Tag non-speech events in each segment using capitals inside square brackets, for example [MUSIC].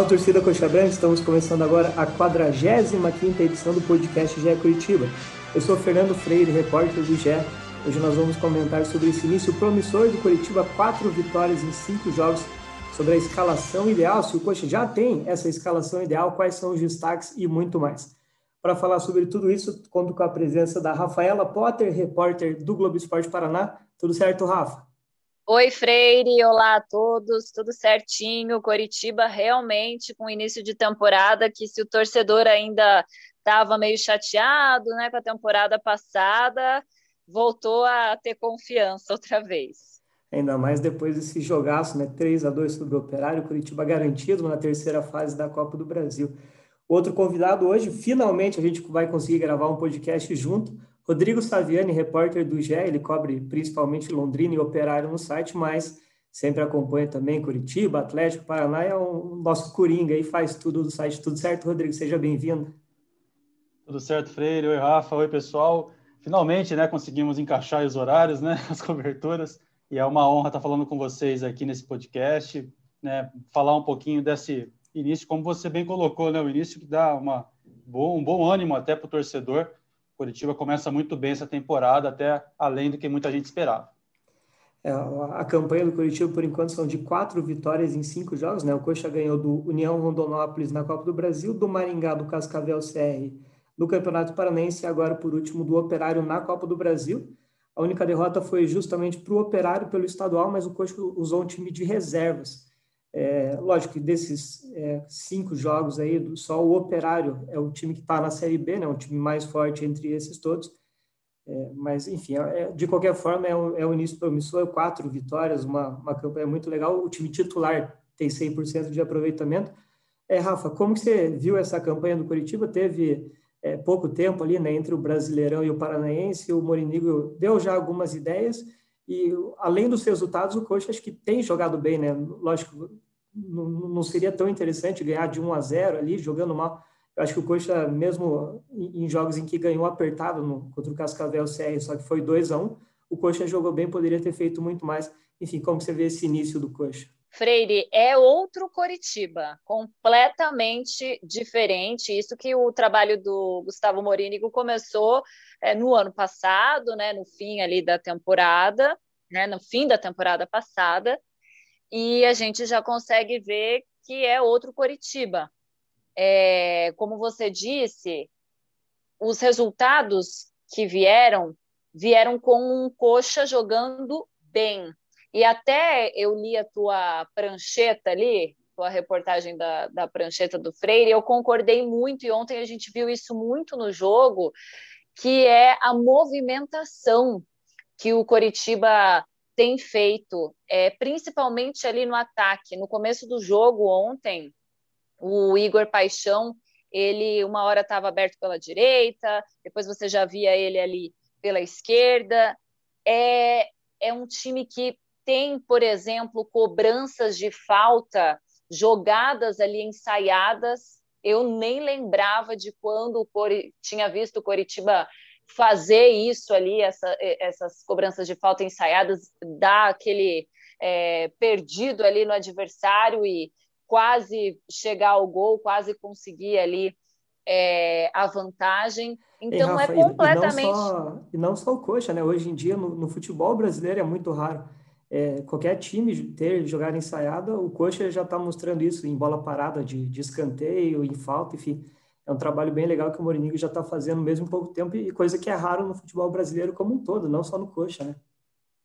Salve torcida Coxa Branca, estamos começando agora a 45ª edição do podcast GE Curitiba. Eu sou Fernando Freire, repórter do GE. Hoje nós vamos comentar sobre esse início promissor do Curitiba, quatro vitórias em cinco jogos, sobre a escalação ideal, se o Coxa já tem essa escalação ideal, quais são os destaques e muito mais. Para falar sobre tudo isso, conto com a presença da Rafaela Potter, repórter do Globo Esporte Paraná. Tudo certo, Rafa? Oi, Freire, olá a todos, tudo certinho. Coritiba realmente com início de temporada que se o torcedor ainda estava meio chateado, né, com a temporada passada, voltou a ter confiança outra vez. Ainda mais depois desse jogaço, né, 3 a 2 sobre o Operário, Curitiba garantido na terceira fase da Copa do Brasil. Outro convidado hoje, finalmente a gente vai conseguir gravar um podcast junto Rodrigo Saviani, repórter do GE, ele cobre principalmente Londrina e Operário no site, mas sempre acompanha também Curitiba, Atlético, Paraná, é o nosso coringa e faz tudo do site. Tudo certo, Rodrigo? Seja bem-vindo. Tudo certo, Freire. Oi, Rafa. Oi, pessoal. Finalmente, né, conseguimos encaixar os horários, né, [LAUGHS] as coberturas, e é uma honra estar falando com vocês aqui nesse podcast, né, falar um pouquinho desse início, como você bem colocou, né, o início que dá uma, um bom ânimo até para o torcedor, Curitiba começa muito bem essa temporada, até além do que muita gente esperava. É, a campanha do Curitiba, por enquanto, são de quatro vitórias em cinco jogos. Né? O Coxa ganhou do União Rondonópolis na Copa do Brasil, do Maringá, do Cascavel CR no Campeonato Paranense e agora, por último, do Operário na Copa do Brasil. A única derrota foi justamente para o Operário pelo estadual, mas o Coxa usou um time de reservas. É, lógico que desses é, cinco jogos aí, só o Operário é o time que está na Série B, né, o time mais forte entre esses todos. É, mas, enfim, é, é, de qualquer forma, é um, é um início promissor, quatro vitórias, uma, uma campanha muito legal. O time titular tem 100% de aproveitamento. É, Rafa, como que você viu essa campanha do Curitiba? Teve é, pouco tempo ali né, entre o Brasileirão e o Paranaense, o Morinigo deu já algumas ideias, e além dos resultados, o Coxa acho que tem jogado bem, né? Lógico, não, não seria tão interessante ganhar de 1 a 0 ali, jogando mal. Eu acho que o Coxa, mesmo em jogos em que ganhou apertado no, contra o Cascavel CR, só que foi 2 a 1 o Coxa jogou bem, poderia ter feito muito mais. Enfim, como você vê esse início do Coxa? Freire, é outro Coritiba, completamente diferente. Isso que o trabalho do Gustavo Morínigo começou é, no ano passado, né, no fim ali da temporada, né, no fim da temporada passada, e a gente já consegue ver que é outro Coritiba. É, como você disse, os resultados que vieram vieram com um coxa jogando bem, e até eu li a tua prancheta ali, tua reportagem da, da prancheta do Freire, eu concordei muito, e ontem a gente viu isso muito no jogo, que é a movimentação que o Coritiba tem feito, é, principalmente ali no ataque. No começo do jogo ontem, o Igor Paixão, ele uma hora estava aberto pela direita, depois você já via ele ali pela esquerda. É, é um time que tem, por exemplo, cobranças de falta jogadas ali ensaiadas. Eu nem lembrava de quando Cori... tinha visto o Coritiba fazer isso ali, essa, essas cobranças de falta ensaiadas, dar aquele é, perdido ali no adversário e quase chegar ao gol, quase conseguir ali é, a vantagem. Então Rafa, é completamente. E não, só, e não só o coxa, né? Hoje em dia no, no futebol brasileiro é muito raro é, qualquer time ter jogada ensaiada, o Coxa já está mostrando isso em bola parada, de, de, escanteio, em falta, enfim. É um trabalho bem legal que o Mourinho já está fazendo mesmo em pouco tempo e coisa que é raro no futebol brasileiro como um todo, não só no Coxa, né?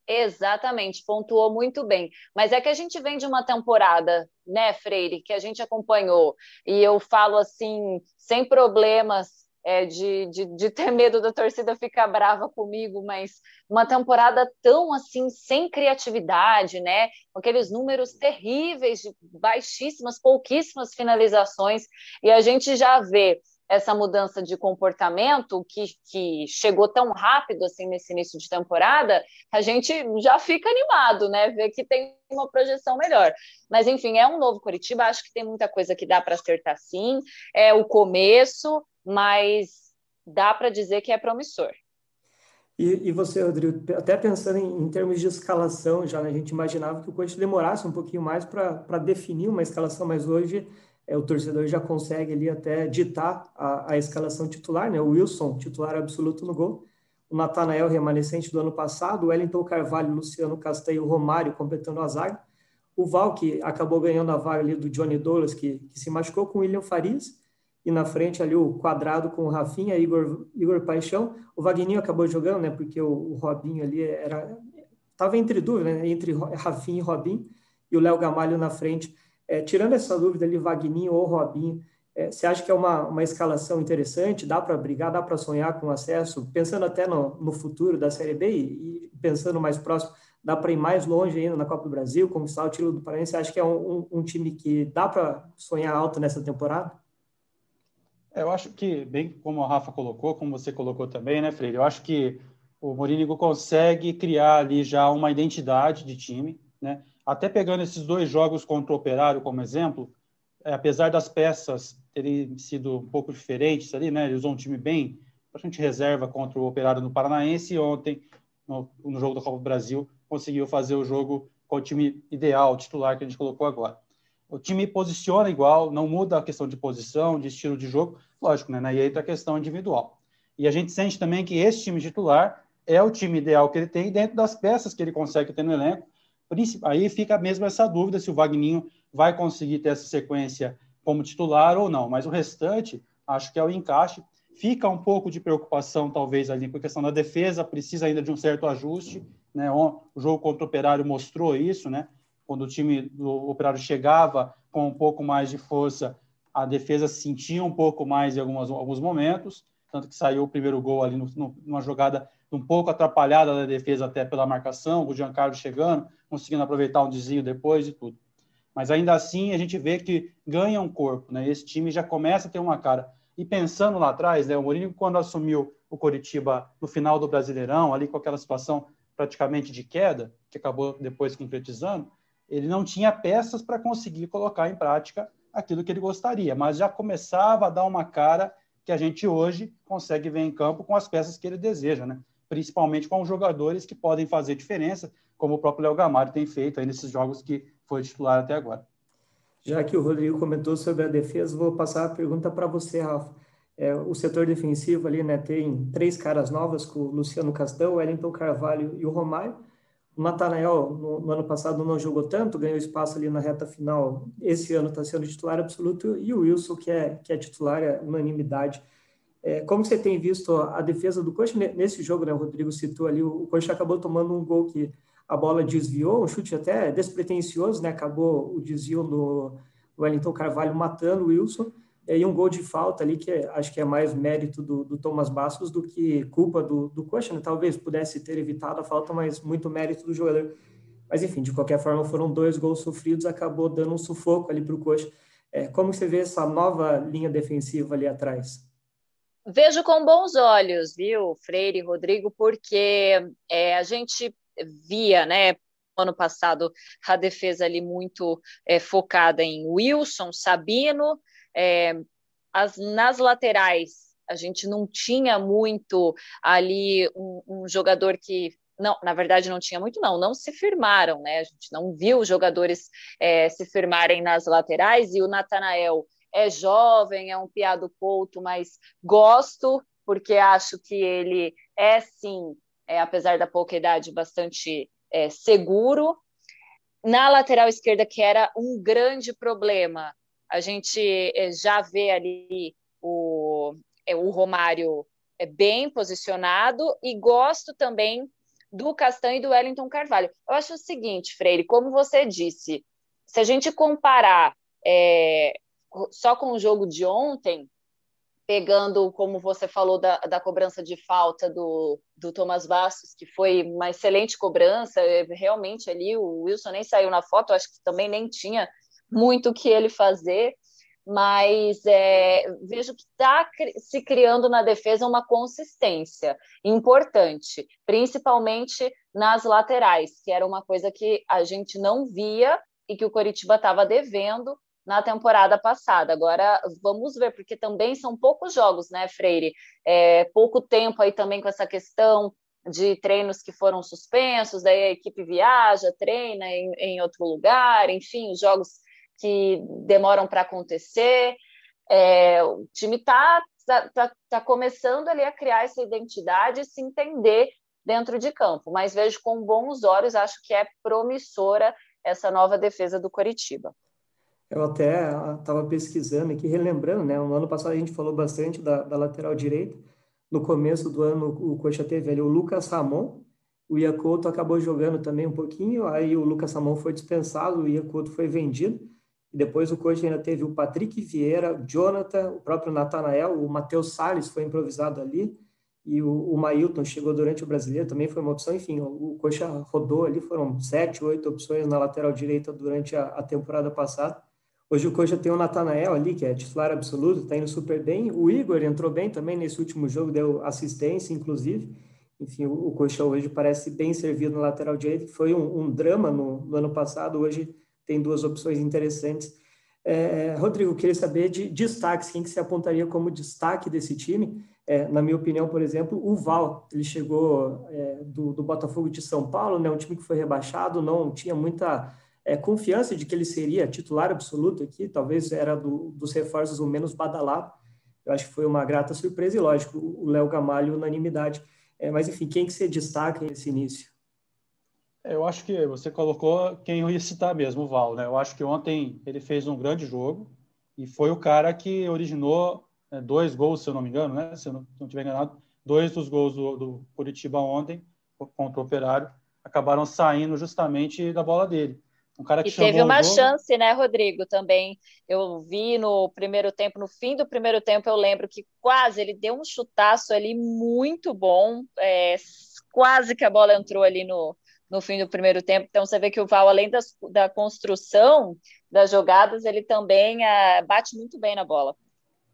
Exatamente, pontuou muito bem. Mas é que a gente vem de uma temporada, né, Freire, que a gente acompanhou, e eu falo assim, sem problemas, é, de, de, de, ter medo da torcida ficar brava comigo, mas uma temporada tão assim, sem criatividade, né? Com aqueles números terríveis, de baixíssimas, pouquíssimas finalizações, e a gente já vê essa mudança de comportamento que, que chegou tão rápido assim nesse início de temporada, a gente já fica animado, né? Ver que tem uma projeção melhor. Mas enfim, é um novo Curitiba, acho que tem muita coisa que dá para acertar sim. É o começo, mas dá para dizer que é promissor. E, e, você, Rodrigo, até pensando em, em termos de escalação, já né, a gente imaginava que o Coxa demorasse um pouquinho mais para definir uma escalação, mas hoje é, o torcedor já consegue ali até ditar a, a escalação titular, né? O Wilson, titular absoluto no gol, o Natanael, remanescente do ano passado, o Wellington Carvalho, Luciano Castanho, Romário completando a zaga, o Val, que acabou ganhando a vaga ali do Johnny Douglas, que, que se machucou com o William Farias, e na frente ali o quadrado com o Rafinha, Igor, Igor Paixão. O Vagninho acabou jogando, né? Porque o, o Robinho ali era. Estava entre dúvida, né? Entre Rafinha e Robinho, e o Léo Gamalho na frente. É, tirando essa dúvida ali, Vagninho ou Robinho, é, você acha que é uma, uma escalação interessante? Dá para brigar, dá para sonhar com acesso? Pensando até no, no futuro da Série B e, e pensando mais próximo, dá para ir mais longe ainda na Copa do Brasil, conquistar o título do Paraná? Você acha que é um, um, um time que dá para sonhar alto nessa temporada? É, eu acho que, bem como a Rafa colocou, como você colocou também, né, Freire? Eu acho que o Morínigo consegue criar ali já uma identidade de time, né? Até pegando esses dois jogos contra o Operário como exemplo, é, apesar das peças terem sido um pouco diferentes ali, né? Ele usou um time bem, bastante reserva contra o Operário no Paranaense e ontem, no, no jogo da Copa do Brasil, conseguiu fazer o jogo com o time ideal, titular que a gente colocou agora. O time posiciona igual, não muda a questão de posição, de estilo de jogo, lógico, né? Aí entra a questão individual. E a gente sente também que esse time titular é o time ideal que ele tem dentro das peças que ele consegue ter no elenco. Aí fica mesmo essa dúvida se o Vagninho vai conseguir ter essa sequência como titular ou não. Mas o restante, acho que é o encaixe. Fica um pouco de preocupação, talvez, ali com a questão da defesa, precisa ainda de um certo ajuste. Né? O jogo contra o Operário mostrou isso, né? Quando o time do Operário chegava com um pouco mais de força, a defesa sentia um pouco mais em algumas, alguns momentos, tanto que saiu o primeiro gol ali no, no, numa jogada um pouco atrapalhada da defesa até pela marcação, o Giancarlo chegando, conseguindo aproveitar um desvio depois e tudo. Mas ainda assim a gente vê que ganha um corpo, né? Esse time já começa a ter uma cara. E pensando lá atrás, né, o Mourinho quando assumiu o Coritiba no final do Brasileirão, ali com aquela situação praticamente de queda, que acabou depois concretizando, ele não tinha peças para conseguir colocar em prática aquilo que ele gostaria, mas já começava a dar uma cara que a gente hoje consegue ver em campo com as peças que ele deseja, né? principalmente com os jogadores que podem fazer diferença, como o próprio Léo Gamalho tem feito aí nesses jogos que foi titular até agora. Já que o Rodrigo comentou sobre a defesa, vou passar a pergunta para você, Rafa. É, o setor defensivo ali né, tem três caras novas, com o Luciano Castão, o Wellington Carvalho e o Romário. O Natanael, no, no, ano passado, não jogou tanto, ganhou espaço ali na reta final. Esse ano está sendo titular absoluto. E o Wilson, que é, que é titular, é unanimidade. É, como você tem visto a defesa do Coxa nesse jogo, né? O Rodrigo citou ali, o Coxa acabou tomando um gol que a bola desviou, um chute até despretensioso, né? Acabou o desvio do Wellington Carvalho matando o Wilson e um gol de falta ali, que é, acho que é mais mérito do, do Thomas Bastos do que culpa do, do Coxa, né? Talvez pudesse ter evitado a falta, mas muito mérito do jogador. Mas, enfim, de qualquer forma, foram dois gols sofridos, acabou dando um sufoco ali para o Coxa. É, como você vê essa nova linha defensiva ali atrás? Vejo com bons olhos, viu, Freire e Rodrigo, porque é, a gente via, né, ano passado, a defesa ali muito é, focada em Wilson, Sabino, é, as, nas laterais, a gente não tinha muito ali um, um, jogador que. Não, na verdade, não tinha muito, não. Não se firmaram, né? A gente não viu jogadores é, se firmarem nas laterais e o Natanael é jovem, é um piado couto, mas gosto, porque acho que ele é sim, é, apesar da pouca idade, bastante é, seguro. Na lateral esquerda, que era um grande problema, a gente eh, já vê ali o, eh, o Romário eh, bem posicionado e gosto também do Castanho e do Wellington Carvalho. Eu acho o seguinte, Freire, como você disse, se a gente comparar é, só com o jogo de ontem, pegando, como você falou, da, da cobrança de falta do, do Thomas Bastos, que foi uma excelente cobrança, realmente ali o Wilson nem saiu na foto, acho que também nem tinha muito o que ele fazer, mas é, vejo que está se criando na defesa uma consistência importante, principalmente nas laterais, que era uma coisa que a gente não via e que o Coritiba estava devendo na temporada passada. Agora vamos ver, porque também são poucos jogos, né, Freire? É, pouco tempo aí também com essa questão de treinos que foram suspensos, daí a equipe viaja, treina em, em outro lugar, enfim, os jogos que demoram para acontecer. É, o time está tá, tá, tá começando ali a criar essa identidade e se entender dentro de campo, mas vejo com bons olhos, acho que é promissora essa nova defesa do Coritiba. Eu até estava ah, pesquisando aqui, relembrando, né? No ano passado a gente falou bastante da, da lateral direita. No começo do ano, o Coxa teve ali o Lucas Ramon, o Iacoto acabou jogando também um pouquinho, aí o Lucas Ramon foi dispensado, o Iacoto foi vendido. E depois o Coxa ainda teve o Patrick Vieira, o Jonathan, o próprio Natanael, o Matheus Salles foi improvisado ali, e o, o Mailton chegou durante o Brasileiro, também foi uma opção. Enfim, o, o Coxa rodou ali, foram sete, oito opções na lateral direita durante a, a temporada passada. Hoje o Coxa tem o Natanael ali, que é titular absoluto, está indo super bem. O Igor entrou bem também nesse último jogo, deu assistência, inclusive. Enfim, o, o Coxa hoje parece bem servido na lateral direita, foi um, um drama no, no, ano passado. Hoje tem duas opções interessantes. É, Rodrigo, queria saber de destaques, quem que se apontaria como destaque desse time? É, na minha opinião, por exemplo, o Val, ele chegou é, do, do, Botafogo de São Paulo, né, um time que foi rebaixado, não tinha muita é, confiança de que ele seria titular absoluto aqui, talvez era do, dos reforços o menos badalado. Eu acho que foi uma grata surpresa e, lógico, o Léo Gamalho, unanimidade. É, mas, enfim, quem que você destaca nesse início? É, eu acho que você colocou quem eu ia citar mesmo, o Val. Né? Eu acho que ontem ele fez um grande jogo e foi o cara que originou é, dois gols, se eu não me engano, né? se eu não, não tiver enganado, dois dos gols do, do Curitiba ontem contra o Operário acabaram saindo justamente da bola dele. Um cara que e teve uma chance, né, Rodrigo, também. Eu vi no primeiro tempo, no fim do primeiro tempo, eu lembro que quase ele deu um chutaço ali muito bom, é, quase que a bola entrou ali no, no fim do primeiro tempo. Então você vê que o Val, além das, da construção das jogadas, ele também é, bate muito bem na bola.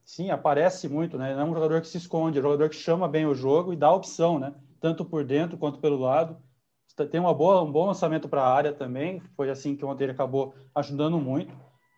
Sim, aparece muito, né? Não é um jogador que se esconde, é um jogador que chama bem o jogo e dá opção, né? Tanto por dentro quanto pelo lado tem uma boa, um bom lançamento para a área também. Foi assim que ontem ele acabou ajudando muito.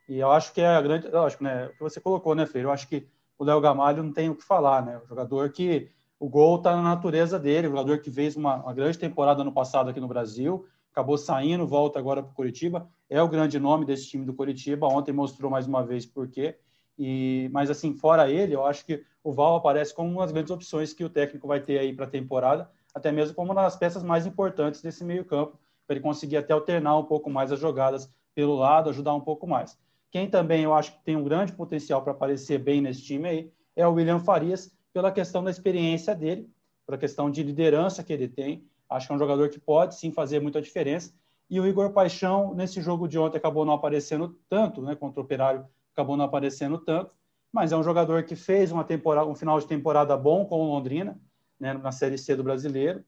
E eu acho que é a grande. Lógico, né? O que você colocou, né, Freire? Eu acho que o Léo Gamalho não tem o que falar, né? O jogador que. O gol está na natureza dele, o jogador que fez uma, uma grande temporada no passado aqui no Brasil, acabou saindo, volta agora para o Curitiba. É o grande nome desse time do Curitiba. Ontem mostrou mais uma vez por quê. E, mas assim, fora ele, eu acho que o Val aparece como uma das grandes opções que o técnico vai ter aí para a temporada até mesmo como uma das peças mais importantes desse meio-campo, para ele conseguir até alternar um pouco mais as jogadas pelo lado, ajudar um pouco mais. Quem também eu acho que tem um grande potencial para aparecer bem nesse time aí é o William Farias, pela questão da experiência dele, pela questão de liderança que ele tem. Acho que é um jogador que pode sim fazer muita diferença. E o Igor Paixão, nesse jogo de ontem, acabou não aparecendo tanto, né? Contra o Operário, acabou não aparecendo tanto. Mas é um jogador que fez uma temporada, um final de temporada bom com o Londrina né, na Série C do Brasileiro.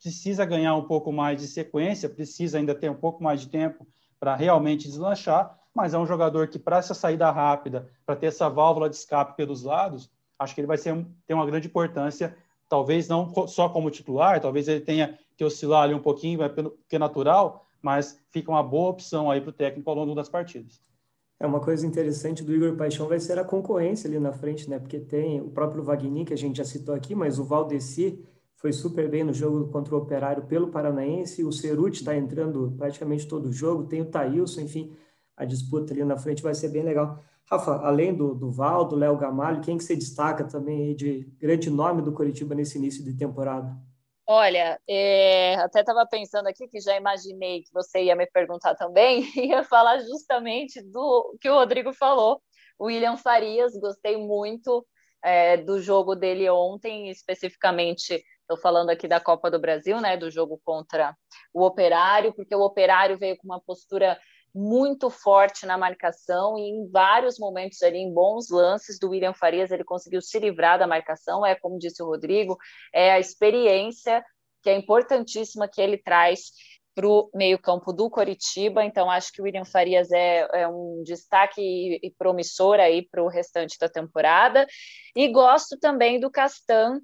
Precisa ganhar um pouco mais de sequência, precisa ainda ter um pouco mais de tempo para realmente deslanchar, mas é um jogador que, para essa saída rápida, para ter essa válvula de escape pelos lados, acho que ele vai ser, ter uma grande importância, talvez não só como titular, talvez ele tenha que oscilar ali um pouquinho, porque é natural, mas fica uma boa opção aí para o técnico ao longo das partidas. É uma coisa interessante do Igor Paixão vai ser a concorrência ali na frente, né? Porque tem o próprio Wagner, que a gente já citou aqui, mas o Valdeci foi super bem no jogo contra o Operário pelo Paranaense, o Ceruti está entrando praticamente todo o jogo, tem o Thailson, enfim, a disputa ali na frente vai ser bem legal. Rafa, além do, do Val, do Léo Gamalho, quem que você destaca também de grande nome do Curitiba nesse início de temporada? Olha, é, até estava pensando aqui que já imaginei que você ia me perguntar também, [LAUGHS] ia falar justamente do que o Rodrigo falou. O William Farias, gostei muito é, do jogo dele ontem, especificamente, estou falando aqui da Copa do Brasil, né, do jogo contra o Operário, porque o Operário veio com uma postura muito forte na marcação e em vários momentos ali, em bons lances do William Farias, ele conseguiu se livrar da marcação, é como disse o Rodrigo, é a experiência que é importantíssima que ele traz para o meio-campo do Coritiba. Então, acho que o William Farias é, é um destaque e, promissor aí para o restante da temporada. E gosto também do Castan.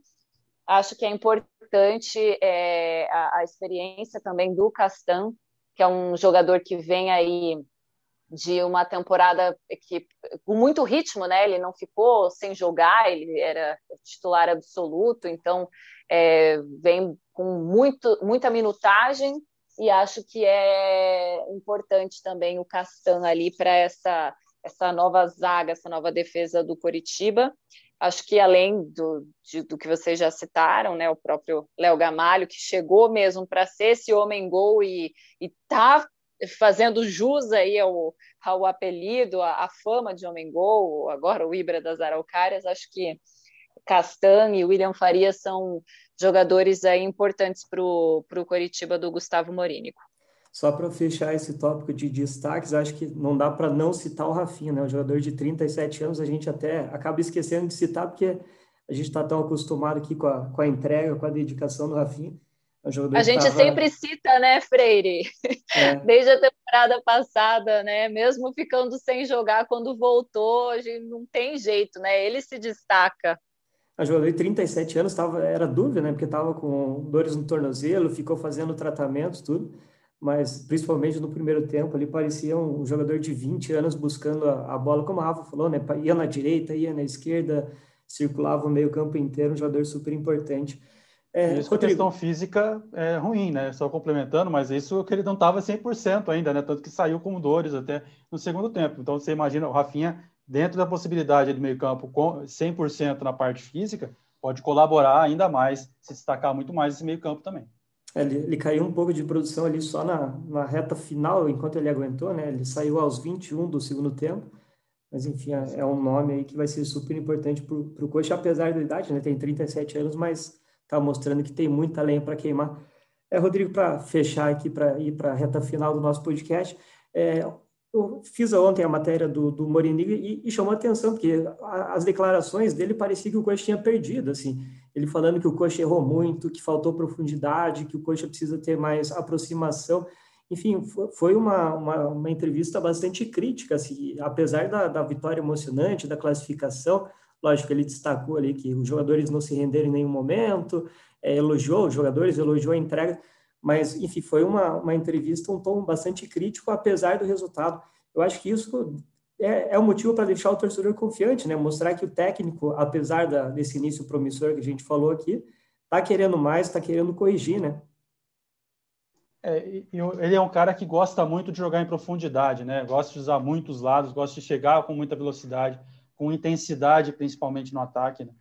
Acho que é importante é, a, a experiência também do Castan que é um jogador que vem aí de uma temporada que com muito ritmo, né? Ele não ficou sem jogar, ele era titular absoluto, então é, vem com muito, muita minutagem e acho que é importante também o Castan ali para essa, essa nova zaga, essa nova defesa do Coritiba. Acho que além do, de, do que vocês já citaram, né, o próprio Léo Gamalho, que chegou mesmo para ser esse homem-gol e está fazendo jus aí ao, ao apelido, à, à fama de homem-gol, agora o Ibra das Araucárias, acho que Castan e William Faria são jogadores aí importantes para o Coritiba do Gustavo Morínico. Só para fechar esse tópico de destaques, acho que não dá para não citar o Rafinha, né? Um jogador de 37 anos, a gente até acaba esquecendo de citar, porque a gente está tão acostumado aqui com a, com a entrega, com a dedicação do Rafinha. É a gente tava... sempre cita, né, Freire? É. [LAUGHS] Desde a temporada passada, né? Mesmo ficando sem jogar, quando voltou, a gente não tem jeito, né? Ele se destaca. A jogador de 37 anos tava, era dúvida, né? Porque estava com dores no tornozelo, ficou fazendo tratamentos, tudo mas principalmente no primeiro tempo ele parecia um jogador de 20 anos buscando a, a bola, como a Rafa falou, né? Ia na direita, ia na esquerda, circulava o meio campo inteiro, um jogador super importante. É, isso Rodrigo... a questão física é ruim, né? Só complementando, mas isso que ele não estava 100% ainda, né? Tanto que saiu com dores até no segundo tempo. Então você imagina o Rafinha dentro da possibilidade de meio campo com 100% na parte física, pode colaborar ainda mais, se destacar muito mais esse meio campo também. É, ele, ele, caiu um pouco de produção ali só na, na reta final, enquanto ele aguentou, né? Ele saiu aos 21 do segundo tempo, mas enfim, é, é um nome aí que vai ser super importante para o Coxa, apesar da idade, né? Tem 37 anos, mas está mostrando que tem muita lenha para queimar. É, Rodrigo, para fechar aqui, para ir para a reta final do nosso podcast, é, eu fiz ontem a matéria do, do e, e, chamou a atenção, porque as declarações dele parecia que o Coxa tinha perdido, assim, ele falando que o Coxa errou muito, que faltou profundidade, que o Coxa precisa ter mais aproximação, enfim, foi uma, uma, uma entrevista bastante crítica, assim, apesar da, da vitória emocionante, da classificação, lógico, ele destacou ali que os jogadores não se renderam em nenhum momento, é, elogiou os jogadores, elogiou a entrega, mas, enfim, foi uma, uma entrevista, um tom bastante crítico, apesar do resultado. Eu acho que isso é, é um motivo para deixar o torcedor confiante, né? Mostrar que o técnico, apesar da, desse início promissor que a gente falou aqui, está querendo mais, está querendo corrigir, né? É, ele é um cara que gosta muito de jogar em profundidade, né? Gosta de usar muitos lados, gosta de chegar com muita velocidade, com intensidade, principalmente no ataque. Né?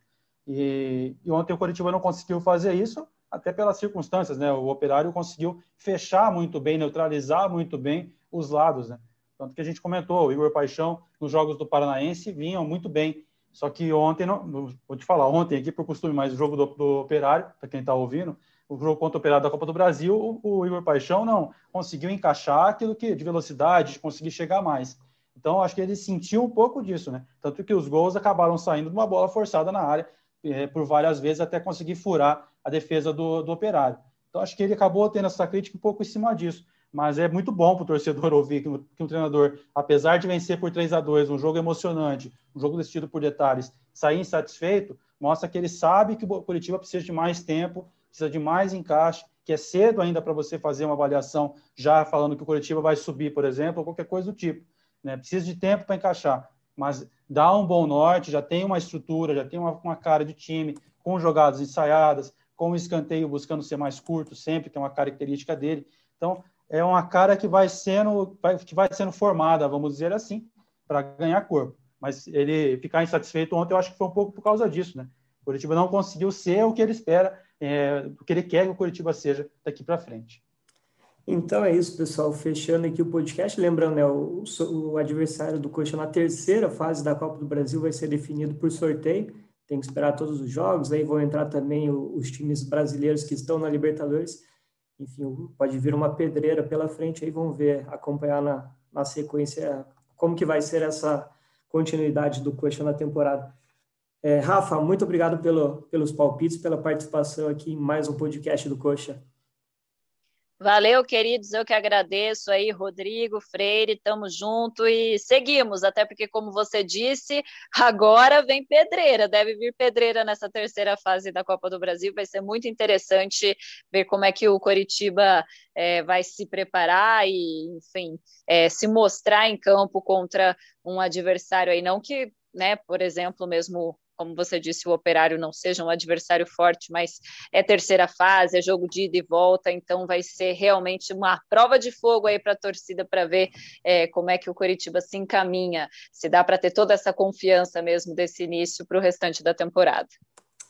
E, e ontem o Curitiba não conseguiu fazer isso, até pelas circunstâncias, né? O Operário conseguiu fechar muito bem, neutralizar muito bem os lados, né? Tanto que a gente comentou, o Igor Paixão, nos jogos do Paranaense, vinham muito bem. Só que ontem, não, vou te falar, ontem aqui, por costume, mas o jogo do, do Operário, para quem está ouvindo, o jogo contra o Operário da Copa do Brasil, o, o, Igor Paixão não conseguiu encaixar aquilo que de velocidade, de conseguir chegar mais. Então, acho que ele sentiu um pouco disso, né? Tanto que os gols acabaram saindo de uma bola forçada na área, é, por várias vezes, até conseguir furar a defesa do, do Operário. Então, acho que ele acabou tendo essa crítica um pouco em cima disso. Mas é muito bom para o torcedor [LAUGHS] ouvir que, que um treinador, apesar de vencer por 3 a 2 um jogo emocionante, um jogo decidido por detalhes, sair insatisfeito, mostra que ele sabe que o Curitiba precisa de mais tempo, precisa de mais encaixe, que é cedo ainda para você fazer uma avaliação já falando que o Curitiba vai subir, por exemplo, ou qualquer coisa do tipo. Né? Precisa de tempo para encaixar, mas dá um bom norte, já tem uma estrutura, já tem uma, uma cara de time, com jogadas ensaiadas, com o escanteio buscando ser mais curto sempre, que é uma característica dele. Então, é uma cara que vai sendo, que vai sendo formada, vamos dizer assim, para ganhar corpo. Mas ele ficar insatisfeito ontem, eu acho que foi um pouco por causa disso, né? O Curitiba não conseguiu ser o que ele espera, é, o que ele quer que o Curitiba seja daqui para frente. Então é isso, pessoal. Fechando aqui o podcast. Lembrando, né, o, o adversário do Coxa na terceira fase da Copa do Brasil vai ser definido por sorteio tem que esperar todos os jogos, aí vão entrar também os times brasileiros que estão na Libertadores. Enfim, pode vir uma pedreira pela frente, aí vão ver, acompanhar na, na sequência como que vai ser essa continuidade do Coxa na temporada. É, Rafa, muito obrigado pelo, pelos palpites, pela participação aqui em mais um podcast do Coxa. Valeu, queridos, eu que agradeço aí, Rodrigo, Freire, tamo junto e seguimos, até porque, como você disse, agora vem pedreira, deve vir pedreira nessa terceira fase da Copa do Brasil, vai ser muito interessante ver como é que o Coritiba é, vai se preparar e, enfim, é, se mostrar em campo contra um adversário aí, não que, né, por exemplo, mesmo como você disse, o Operário não seja um adversário forte, mas é terceira fase, é jogo de ida e volta, então vai ser realmente uma prova de fogo aí para a torcida para ver é, como é que o Coritiba se encaminha, se dá para ter toda essa confiança mesmo desse início para o restante da temporada.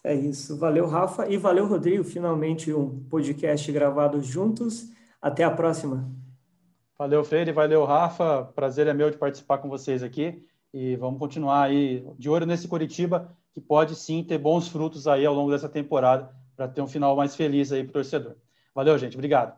É isso. Valeu, Rafa, e valeu, Rodrigo. Finalmente um podcast gravado juntos. Até a próxima. Valeu, Freire, valeu, Rafa. Prazer é meu de participar com vocês aqui. E vamos continuar aí de olho nesse Curitiba, que pode sim ter bons frutos aí ao longo dessa temporada, para ter um final mais feliz aí para o torcedor. Valeu, gente. Obrigado.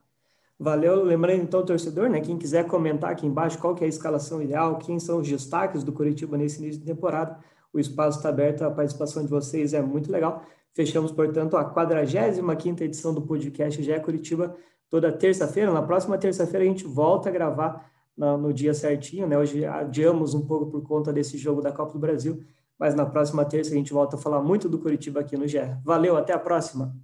Valeu. Lembrando então, torcedor, né? Quem quiser comentar aqui embaixo qual que é a escalação ideal, quem são os destaques do Curitiba nesse início de temporada, o espaço está aberto, a participação de vocês é muito legal. Fechamos, portanto, a 45 edição do podcast GE Curitiba, toda terça-feira. Na próxima terça-feira a gente volta a gravar no, no, dia certinho, né? Hoje adiamos um pouco por conta desse jogo da Copa do Brasil, mas na próxima terça a gente volta a falar muito do Curitiba aqui no GE. Valeu, até a próxima!